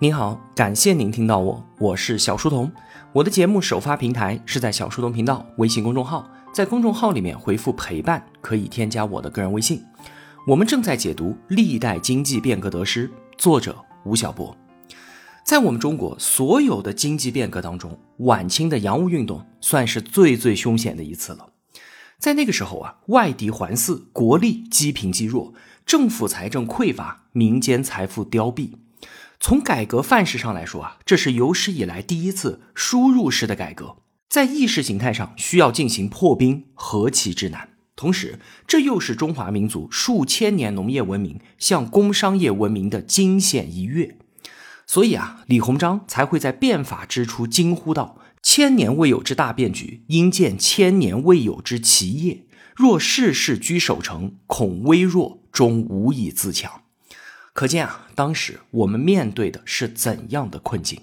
您好，感谢您听到我，我是小书童。我的节目首发平台是在小书童频道微信公众号，在公众号里面回复“陪伴”可以添加我的个人微信。我们正在解读《历代经济变革得失》，作者吴晓波。在我们中国所有的经济变革当中，晚清的洋务运动算是最最凶险的一次了。在那个时候啊，外敌环伺，国力积贫积弱，政府财政匮乏，民间财富凋敝。从改革范式上来说啊，这是有史以来第一次输入式的改革，在意识形态上需要进行破冰，何其之难！同时，这又是中华民族数千年农业文明向工商业文明的惊险一跃。所以啊，李鸿章才会在变法之初惊呼道：“千年未有之大变局，应见千年未有之奇业。若世事居守成，恐微弱，终无以自强。”可见啊，当时我们面对的是怎样的困境？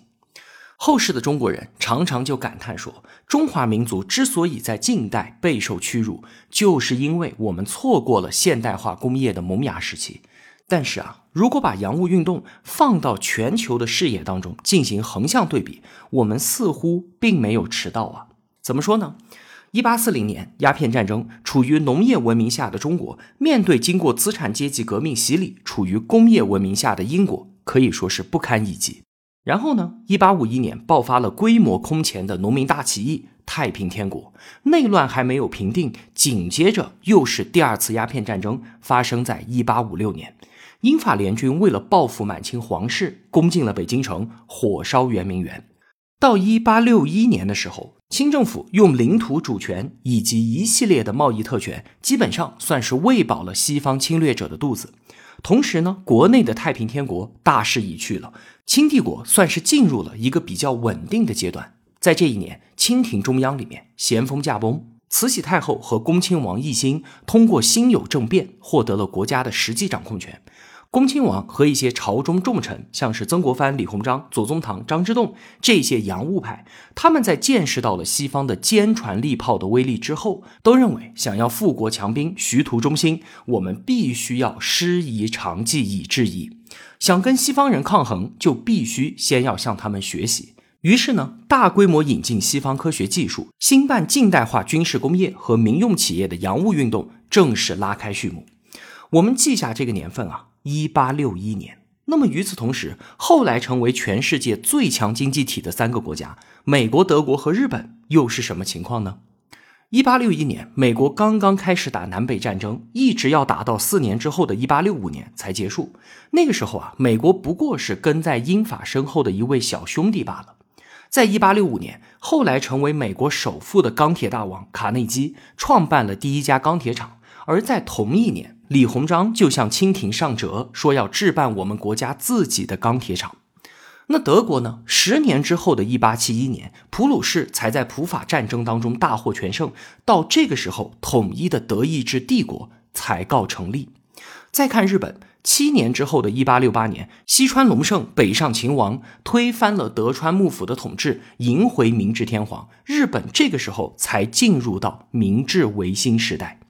后世的中国人常常就感叹说，中华民族之所以在近代备受屈辱，就是因为我们错过了现代化工业的萌芽时期。但是啊，如果把洋务运动放到全球的视野当中进行横向对比，我们似乎并没有迟到啊。怎么说呢？一八四零年，鸦片战争，处于农业文明下的中国，面对经过资产阶级革命洗礼，处于工业文明下的英国，可以说是不堪一击。然后呢，一八五一年爆发了规模空前的农民大起义，太平天国内乱还没有平定，紧接着又是第二次鸦片战争，发生在一八五六年，英法联军为了报复满清皇室，攻进了北京城，火烧圆明园。到一八六一年的时候。清政府用领土主权以及一系列的贸易特权，基本上算是喂饱了西方侵略者的肚子。同时呢，国内的太平天国大势已去了，清帝国算是进入了一个比较稳定的阶段。在这一年，清廷中央里面咸丰驾崩，慈禧太后和恭亲王奕欣通过辛酉政变获得了国家的实际掌控权。恭亲王和一些朝中重臣，像是曾国藩、李鸿章、左宗棠、张之洞这些洋务派，他们在见识到了西方的坚船利炮的威力之后，都认为想要富国强兵、徐图中兴，我们必须要师夷长技以制夷。想跟西方人抗衡，就必须先要向他们学习。于是呢，大规模引进西方科学技术，兴办近代化军事工业和民用企业的洋务运动正式拉开序幕。我们记下这个年份啊。一八六一年，那么与此同时，后来成为全世界最强经济体的三个国家——美国、德国和日本，又是什么情况呢？一八六一年，美国刚刚开始打南北战争，一直要打到四年之后的一八六五年才结束。那个时候啊，美国不过是跟在英法身后的一位小兄弟罢了。在一八六五年，后来成为美国首富的钢铁大王卡内基创办了第一家钢铁厂，而在同一年。李鸿章就向清廷上折，说要置办我们国家自己的钢铁厂。那德国呢？十年之后的一八七一年，普鲁士才在普法战争当中大获全胜，到这个时候，统一的德意志帝国才告成立。再看日本，七年之后的一八六八年，西川隆盛北上秦王，推翻了德川幕府的统治，迎回明治天皇，日本这个时候才进入到明治维新时代。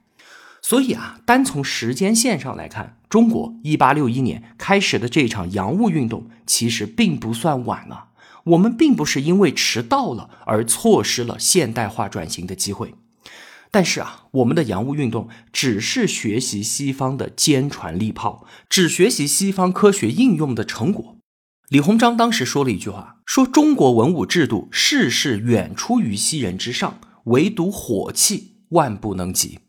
所以啊，单从时间线上来看，中国一八六一年开始的这场洋务运动其实并不算晚啊。我们并不是因为迟到了而错失了现代化转型的机会。但是啊，我们的洋务运动只是学习西方的坚船利炮，只学习西方科学应用的成果。李鸿章当时说了一句话，说中国文武制度事事远出于西人之上，唯独火器万不能及。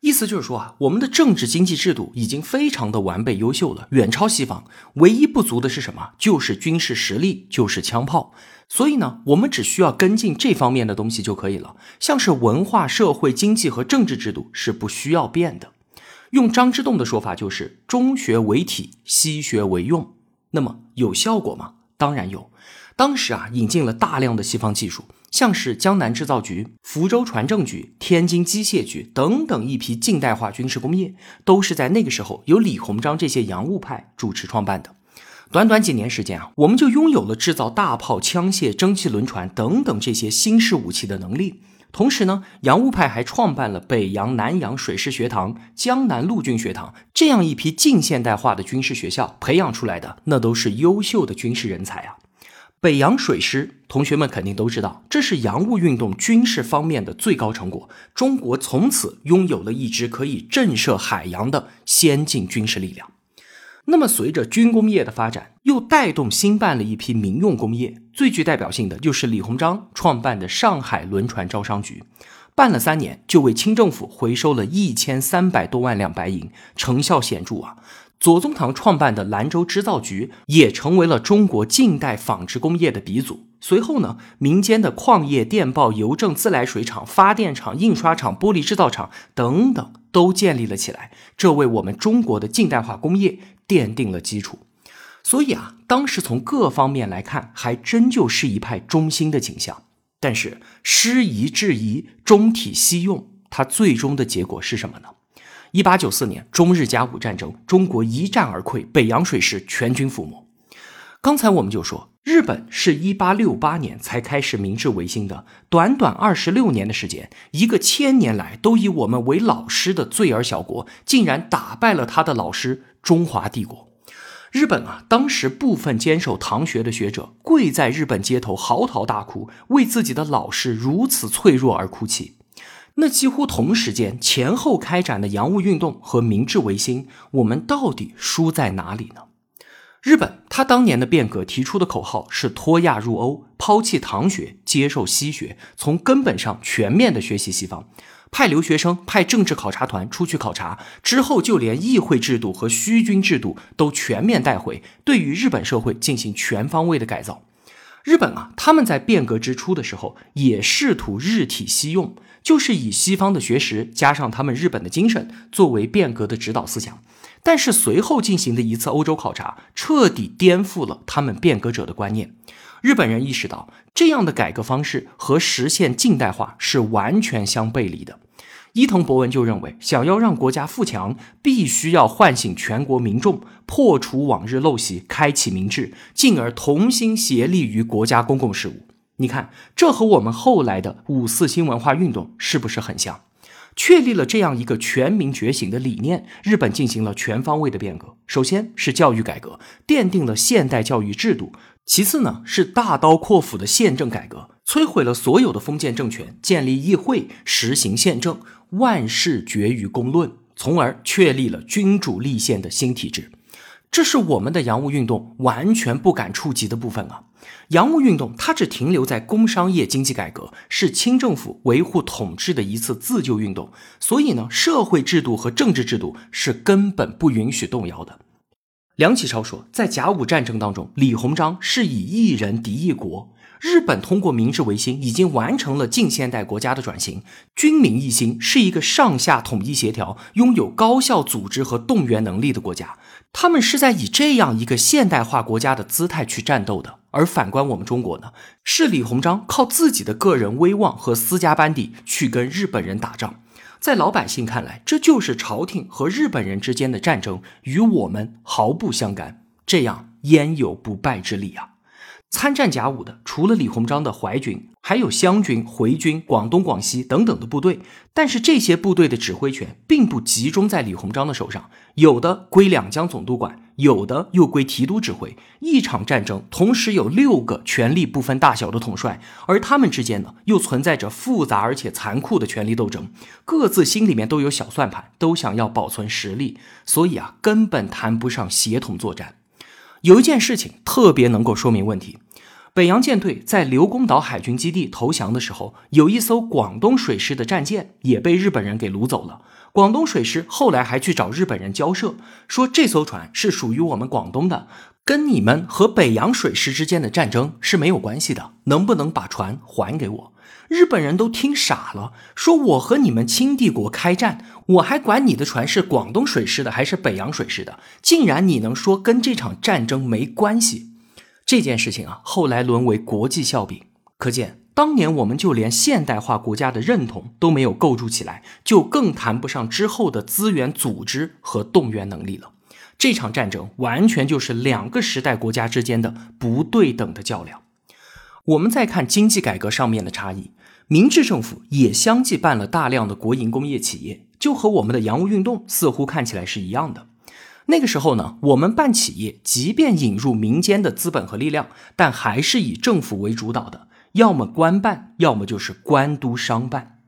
意思就是说啊，我们的政治经济制度已经非常的完备优秀了，远超西方。唯一不足的是什么？就是军事实力，就是枪炮。所以呢，我们只需要跟进这方面的东西就可以了。像是文化、社会、经济和政治制度是不需要变的。用张之洞的说法就是“中学为体，西学为用”。那么有效果吗？当然有。当时啊，引进了大量的西方技术。像是江南制造局、福州船政局、天津机械局等等一批近代化军事工业，都是在那个时候由李鸿章这些洋务派主持创办的。短短几年时间啊，我们就拥有了制造大炮、枪械、蒸汽轮船等等这些新式武器的能力。同时呢，洋务派还创办了北洋、南洋水师学堂、江南陆军学堂这样一批近现代化的军事学校，培养出来的那都是优秀的军事人才啊。北洋水师，同学们肯定都知道，这是洋务运动军事方面的最高成果。中国从此拥有了一支可以震慑海洋的先进军事力量。那么，随着军工业的发展，又带动兴办了一批民用工业。最具代表性的就是李鸿章创办的上海轮船招商局，办了三年，就为清政府回收了一千三百多万两白银，成效显著啊。左宗棠创办的兰州织造局也成为了中国近代纺织工业的鼻祖。随后呢，民间的矿业、电报、邮政、自来水厂、发电厂、印刷厂、玻璃制造厂等等都建立了起来，这为我们中国的近代化工业奠定了基础。所以啊，当时从各方面来看，还真就是一派中兴的景象。但是师夷制夷，中体西用，它最终的结果是什么呢？一八九四年中日甲午战争，中国一战而溃，北洋水师全军覆没。刚才我们就说，日本是一八六八年才开始明治维新的，短短二十六年的时间，一个千年来都以我们为老师的罪儿小国，竟然打败了他的老师中华帝国。日本啊，当时部分坚守唐学的学者跪在日本街头嚎啕大哭，为自己的老师如此脆弱而哭泣。那几乎同时间前后开展的洋务运动和明治维新，我们到底输在哪里呢？日本他当年的变革提出的口号是脱亚入欧，抛弃唐学，接受西学，从根本上全面的学习西方，派留学生、派政治考察团出去考察之后，就连议会制度和虚君制度都全面带回，对于日本社会进行全方位的改造。日本啊，他们在变革之初的时候也试图日体西用。就是以西方的学识加上他们日本的精神作为变革的指导思想，但是随后进行的一次欧洲考察，彻底颠覆了他们变革者的观念。日本人意识到，这样的改革方式和实现近代化是完全相背离的。伊藤博文就认为，想要让国家富强，必须要唤醒全国民众，破除往日陋习，开启民智，进而同心协力于国家公共事务。你看，这和我们后来的五四新文化运动是不是很像？确立了这样一个全民觉醒的理念，日本进行了全方位的变革。首先是教育改革，奠定了现代教育制度；其次呢是大刀阔斧的宪政改革，摧毁了所有的封建政权，建立议会，实行宪政，万事决于公论，从而确立了君主立宪的新体制。这是我们的洋务运动完全不敢触及的部分啊！洋务运动它只停留在工商业经济改革，是清政府维护统治的一次自救运动，所以呢，社会制度和政治制度是根本不允许动摇的。梁启超说，在甲午战争当中，李鸿章是以一人敌一国。日本通过明治维新已经完成了近现代国家的转型，军民一心，是一个上下统一协调、拥有高效组织和动员能力的国家。他们是在以这样一个现代化国家的姿态去战斗的。而反观我们中国呢，是李鸿章靠自己的个人威望和私家班底去跟日本人打仗。在老百姓看来，这就是朝廷和日本人之间的战争，与我们毫不相干。这样焉有不败之理啊？参战甲午的，除了李鸿章的淮军，还有湘军、回军、广东、广西等等的部队。但是这些部队的指挥权并不集中在李鸿章的手上，有的归两江总督管，有的又归提督指挥。一场战争同时有六个权力不分大小的统帅，而他们之间呢，又存在着复杂而且残酷的权力斗争，各自心里面都有小算盘，都想要保存实力，所以啊，根本谈不上协同作战。有一件事情特别能够说明问题：北洋舰队在刘公岛海军基地投降的时候，有一艘广东水师的战舰也被日本人给掳走了。广东水师后来还去找日本人交涉，说这艘船是属于我们广东的，跟你们和北洋水师之间的战争是没有关系的，能不能把船还给我？日本人都听傻了，说我和你们清帝国开战。我还管你的船是广东水师的还是北洋水师的？竟然你能说跟这场战争没关系？这件事情啊，后来沦为国际笑柄。可见当年我们就连现代化国家的认同都没有构筑起来，就更谈不上之后的资源组织和动员能力了。这场战争完全就是两个时代国家之间的不对等的较量。我们再看经济改革上面的差异。明治政府也相继办了大量的国营工业企业，就和我们的洋务运动似乎看起来是一样的。那个时候呢，我们办企业，即便引入民间的资本和力量，但还是以政府为主导的，要么官办，要么就是官督商办。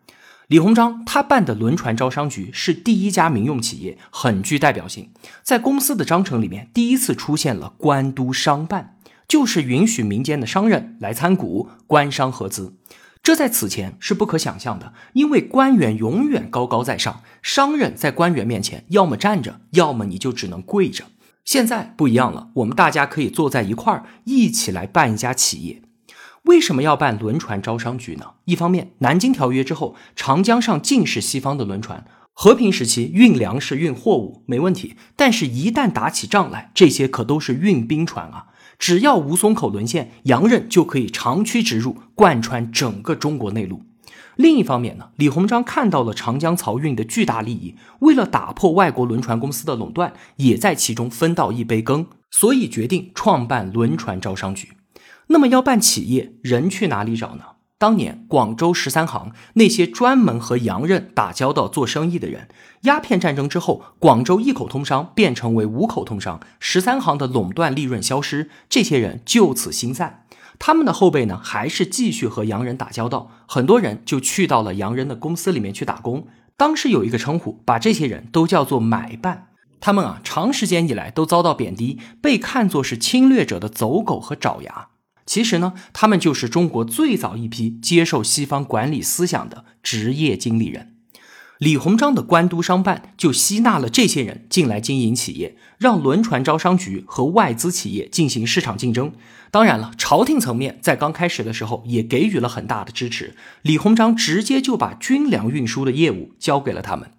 李鸿章他办的轮船招商局是第一家民用企业，很具代表性。在公司的章程里面，第一次出现了官督商办，就是允许民间的商人来参股，官商合资。这在此前是不可想象的，因为官员永远高高在上，商人在官员面前要么站着，要么你就只能跪着。现在不一样了，我们大家可以坐在一块儿，一起来办一家企业。为什么要办轮船招商局呢？一方面，南京条约之后，长江上尽是西方的轮船，和平时期运粮食、运货物没问题，但是一旦打起仗来，这些可都是运兵船啊。只要吴淞口沦陷，洋人就可以长驱直入，贯穿整个中国内陆。另一方面呢，李鸿章看到了长江漕运的巨大利益，为了打破外国轮船公司的垄断，也在其中分到一杯羹，所以决定创办轮船招商局。那么要办企业，人去哪里找呢？当年广州十三行那些专门和洋人打交道做生意的人，鸦片战争之后，广州一口通商变成为五口通商，十三行的垄断利润消失，这些人就此心散。他们的后辈呢，还是继续和洋人打交道，很多人就去到了洋人的公司里面去打工。当时有一个称呼，把这些人都叫做买办。他们啊，长时间以来都遭到贬低，被看作是侵略者的走狗和爪牙。其实呢，他们就是中国最早一批接受西方管理思想的职业经理人。李鸿章的官督商办就吸纳了这些人进来经营企业，让轮船招商局和外资企业进行市场竞争。当然了，朝廷层面在刚开始的时候也给予了很大的支持。李鸿章直接就把军粮运输的业务交给了他们。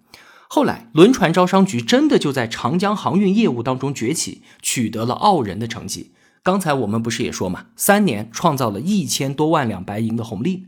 后来，轮船招商局真的就在长江航运业务当中崛起，取得了傲人的成绩。刚才我们不是也说嘛，三年创造了一千多万两白银的红利。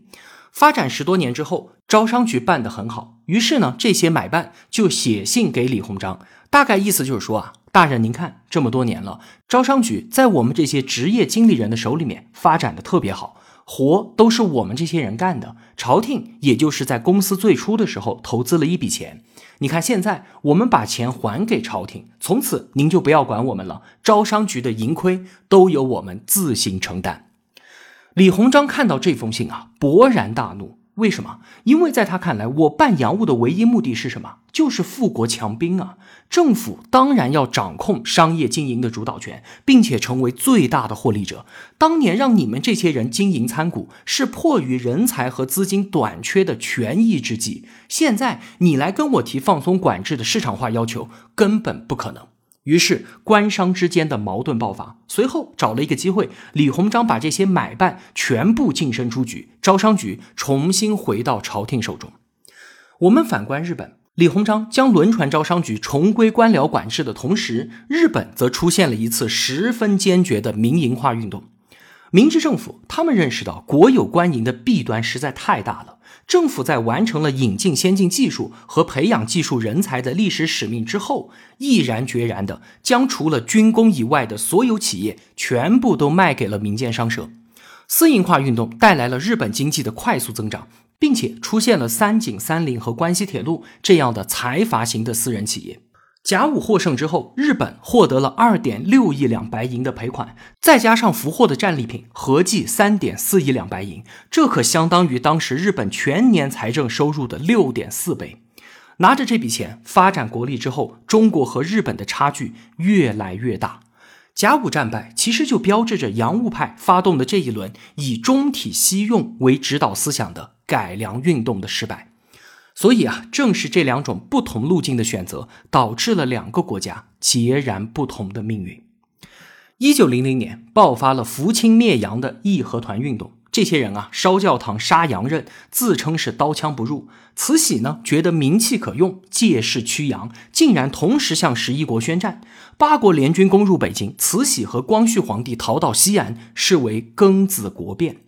发展十多年之后，招商局办得很好，于是呢，这些买办就写信给李鸿章，大概意思就是说啊，大人您看，这么多年了，招商局在我们这些职业经理人的手里面发展的特别好。活都是我们这些人干的，朝廷也就是在公司最初的时候投资了一笔钱。你看现在我们把钱还给朝廷，从此您就不要管我们了，招商局的盈亏都由我们自行承担。李鸿章看到这封信啊，勃然大怒。为什么？因为在他看来，我办洋务的唯一目的是什么？就是富国强兵啊！政府当然要掌控商业经营的主导权，并且成为最大的获利者。当年让你们这些人经营参股，是迫于人才和资金短缺的权宜之计。现在你来跟我提放松管制的市场化要求，根本不可能。于是官商之间的矛盾爆发，随后找了一个机会，李鸿章把这些买办全部净身出局，招商局重新回到朝廷手中。我们反观日本，李鸿章将轮船招商局重归官僚管制的同时，日本则出现了一次十分坚决的民营化运动。明治政府他们认识到国有官营的弊端实在太大了。政府在完成了引进先进技术和培养技术人才的历史使命之后，毅然决然地将除了军工以外的所有企业全部都卖给了民间商社。私营化运动带来了日本经济的快速增长，并且出现了三井、三菱和关西铁路这样的财阀型的私人企业。甲午获胜之后，日本获得了二点六亿两白银的赔款，再加上俘获的战利品，合计三点四亿两白银，这可相当于当时日本全年财政收入的六点四倍。拿着这笔钱发展国力之后，中国和日本的差距越来越大。甲午战败其实就标志着洋务派发动的这一轮以中体西用为指导思想的改良运动的失败。所以啊，正是这两种不同路径的选择，导致了两个国家截然不同的命运。一九零零年爆发了扶清灭洋的义和团运动，这些人啊烧教堂、杀洋人，自称是刀枪不入。慈禧呢觉得名气可用，借势驱洋，竟然同时向十一国宣战。八国联军攻入北京，慈禧和光绪皇帝逃到西安，视为庚子国变。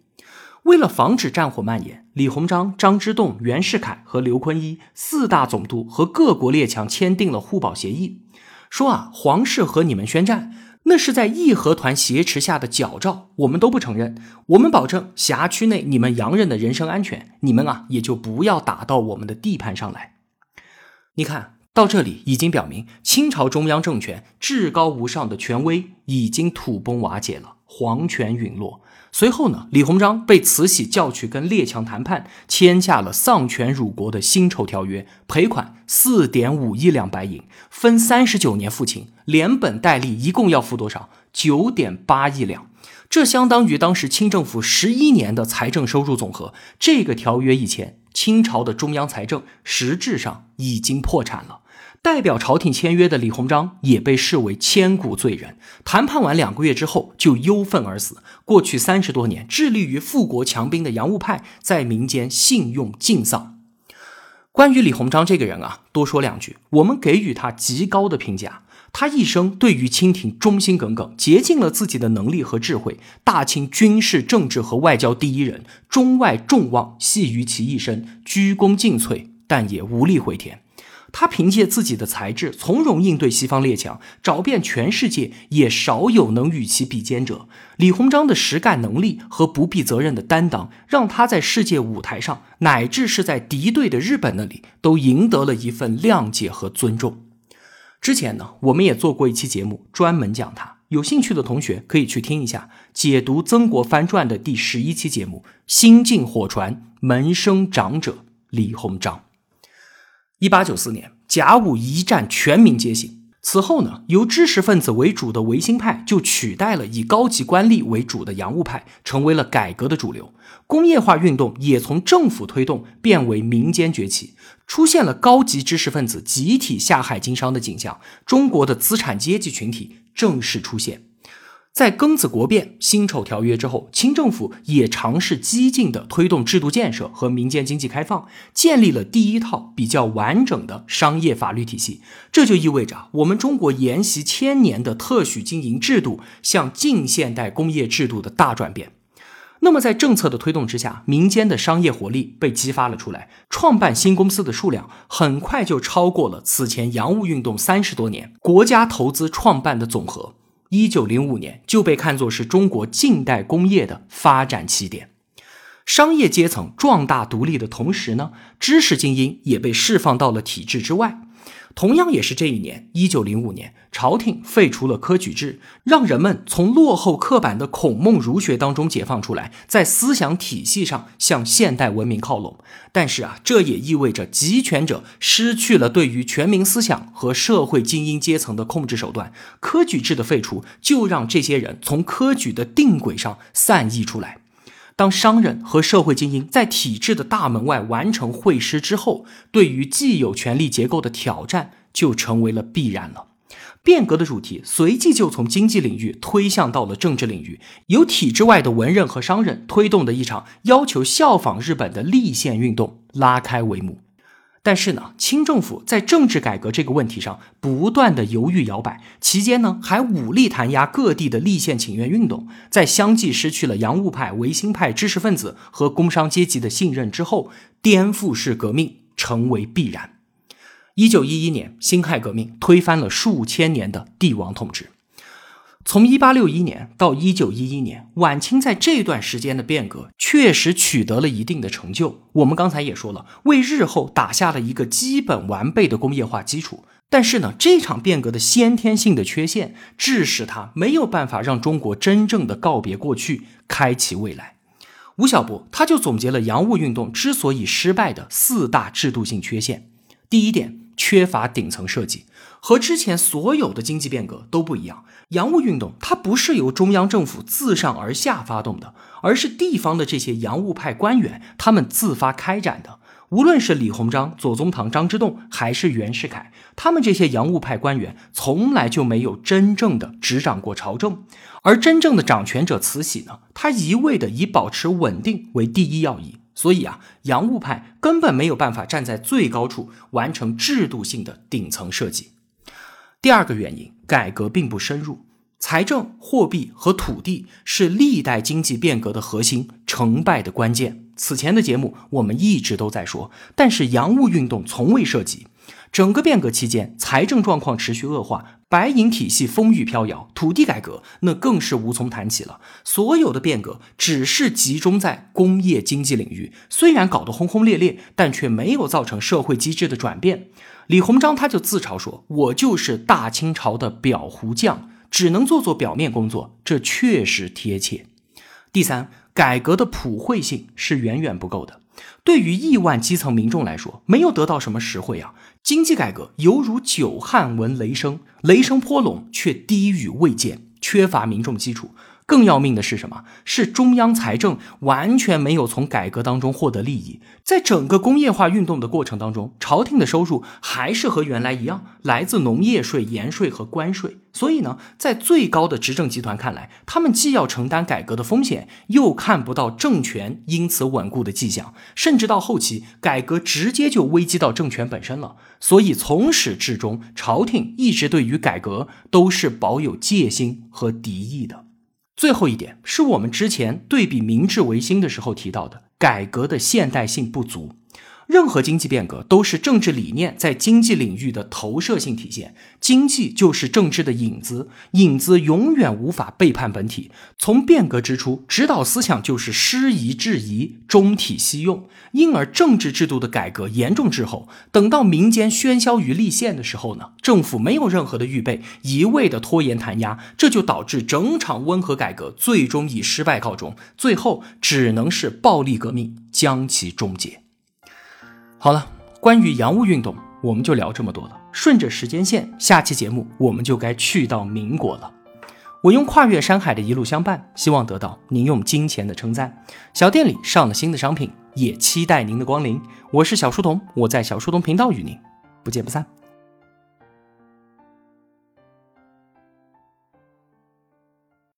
为了防止战火蔓延，李鸿章、张之洞、袁世凯和刘坤一四大总督和各国列强签订了互保协议，说啊，皇室和你们宣战，那是在义和团挟持下的矫诏，我们都不承认。我们保证辖区内你们洋人的人身安全，你们啊也就不要打到我们的地盘上来。你看到这里，已经表明清朝中央政权至高无上的权威已经土崩瓦解了，皇权陨落。随后呢，李鸿章被慈禧叫去跟列强谈判，签下了丧权辱国的辛丑条约，赔款四点五亿两白银，分三十九年付清，连本带利一共要付多少？九点八亿两，这相当于当时清政府十一年的财政收入总和。这个条约以前，清朝的中央财政实质上已经破产了。代表朝廷签约的李鸿章也被视为千古罪人。谈判完两个月之后，就忧愤而死。过去三十多年致力于富国强兵的洋务派，在民间信用尽丧。关于李鸿章这个人啊，多说两句，我们给予他极高的评价。他一生对于清廷忠心耿耿，竭尽了自己的能力和智慧。大清军事、政治和外交第一人，中外众望系于其一身，鞠躬尽瘁，但也无力回天。他凭借自己的才智，从容应对西方列强，找遍全世界，也少有能与其比肩者。李鸿章的实干能力和不必责任的担当，让他在世界舞台上，乃至是在敌对的日本那里，都赢得了一份谅解和尊重。之前呢，我们也做过一期节目，专门讲他。有兴趣的同学可以去听一下解读《曾国藩传》的第十一期节目《新晋火传门生长者李鸿章》。一八九四年，甲午一战全民皆醒。此后呢，由知识分子为主的维新派就取代了以高级官吏为主的洋务派，成为了改革的主流。工业化运动也从政府推动变为民间崛起，出现了高级知识分子集体下海经商的景象。中国的资产阶级群体正式出现。在庚子国变、辛丑条约之后，清政府也尝试激进地推动制度建设和民间经济开放，建立了第一套比较完整的商业法律体系。这就意味着我们中国沿袭千年的特许经营制度向近现代工业制度的大转变。那么，在政策的推动之下，民间的商业活力被激发了出来，创办新公司的数量很快就超过了此前洋务运动三十多年国家投资创办的总和。一九零五年就被看作是中国近代工业的发展起点，商业阶层壮大独立的同时呢，知识精英也被释放到了体制之外。同样也是这一年，一九零五年，朝廷废除了科举制，让人们从落后刻板的孔孟儒学当中解放出来，在思想体系上向现代文明靠拢。但是啊，这也意味着集权者失去了对于全民思想和社会精英阶层的控制手段。科举制的废除，就让这些人从科举的定轨上散逸出来。当商人和社会精英在体制的大门外完成会师之后，对于既有权力结构的挑战就成为了必然了。变革的主题随即就从经济领域推向到了政治领域，由体制外的文人和商人推动的一场要求效仿日本的立宪运动拉开帷幕。但是呢，清政府在政治改革这个问题上不断的犹豫摇摆，期间呢还武力弹压各地的立宪请愿运动，在相继失去了洋务派、维新派知识分子和工商阶级的信任之后，颠覆式革命成为必然。一九一一年，辛亥革命推翻了数千年的帝王统治。从一八六一年到一九一一年，晚清在这段时间的变革确实取得了一定的成就。我们刚才也说了，为日后打下了一个基本完备的工业化基础。但是呢，这场变革的先天性的缺陷，致使它没有办法让中国真正的告别过去，开启未来。吴晓波他就总结了洋务运动之所以失败的四大制度性缺陷。第一点，缺乏顶层设计。和之前所有的经济变革都不一样，洋务运动它不是由中央政府自上而下发动的，而是地方的这些洋务派官员他们自发开展的。无论是李鸿章、左宗棠、张之洞，还是袁世凯，他们这些洋务派官员从来就没有真正的执掌过朝政，而真正的掌权者慈禧呢，他一味的以保持稳定为第一要义。所以啊，洋务派根本没有办法站在最高处完成制度性的顶层设计。第二个原因，改革并不深入。财政、货币和土地是历代经济变革的核心，成败的关键。此前的节目我们一直都在说，但是洋务运动从未涉及。整个变革期间，财政状况持续恶化，白银体系风雨飘摇，土地改革那更是无从谈起了。所有的变革只是集中在工业经济领域，虽然搞得轰轰烈烈，但却没有造成社会机制的转变。李鸿章他就自嘲说：“我就是大清朝的裱糊匠，只能做做表面工作。”这确实贴切。第三，改革的普惠性是远远不够的。对于亿万基层民众来说，没有得到什么实惠啊！经济改革犹如久旱闻雷声，雷声颇隆，却滴雨未见，缺乏民众基础。更要命的是什么？是中央财政完全没有从改革当中获得利益。在整个工业化运动的过程当中，朝廷的收入还是和原来一样，来自农业税、盐税和关税。所以呢，在最高的执政集团看来，他们既要承担改革的风险，又看不到政权因此稳固的迹象，甚至到后期，改革直接就危及到政权本身了。所以从始至终，朝廷一直对于改革都是保有戒心和敌意的。最后一点是我们之前对比明治维新的时候提到的，改革的现代性不足。任何经济变革都是政治理念在经济领域的投射性体现，经济就是政治的影子，影子永远无法背叛本体。从变革之初，指导思想就是师夷制夷，中体西用，因而政治制度的改革严重滞后。等到民间喧嚣于立宪的时候呢，政府没有任何的预备，一味的拖延弹压，这就导致整场温和改革最终以失败告终，最后只能是暴力革命将其终结。好了，关于洋务运动，我们就聊这么多了。顺着时间线，下期节目我们就该去到民国了。我用跨越山海的一路相伴，希望得到您用金钱的称赞。小店里上了新的商品，也期待您的光临。我是小书童，我在小书童频道与您不见不散。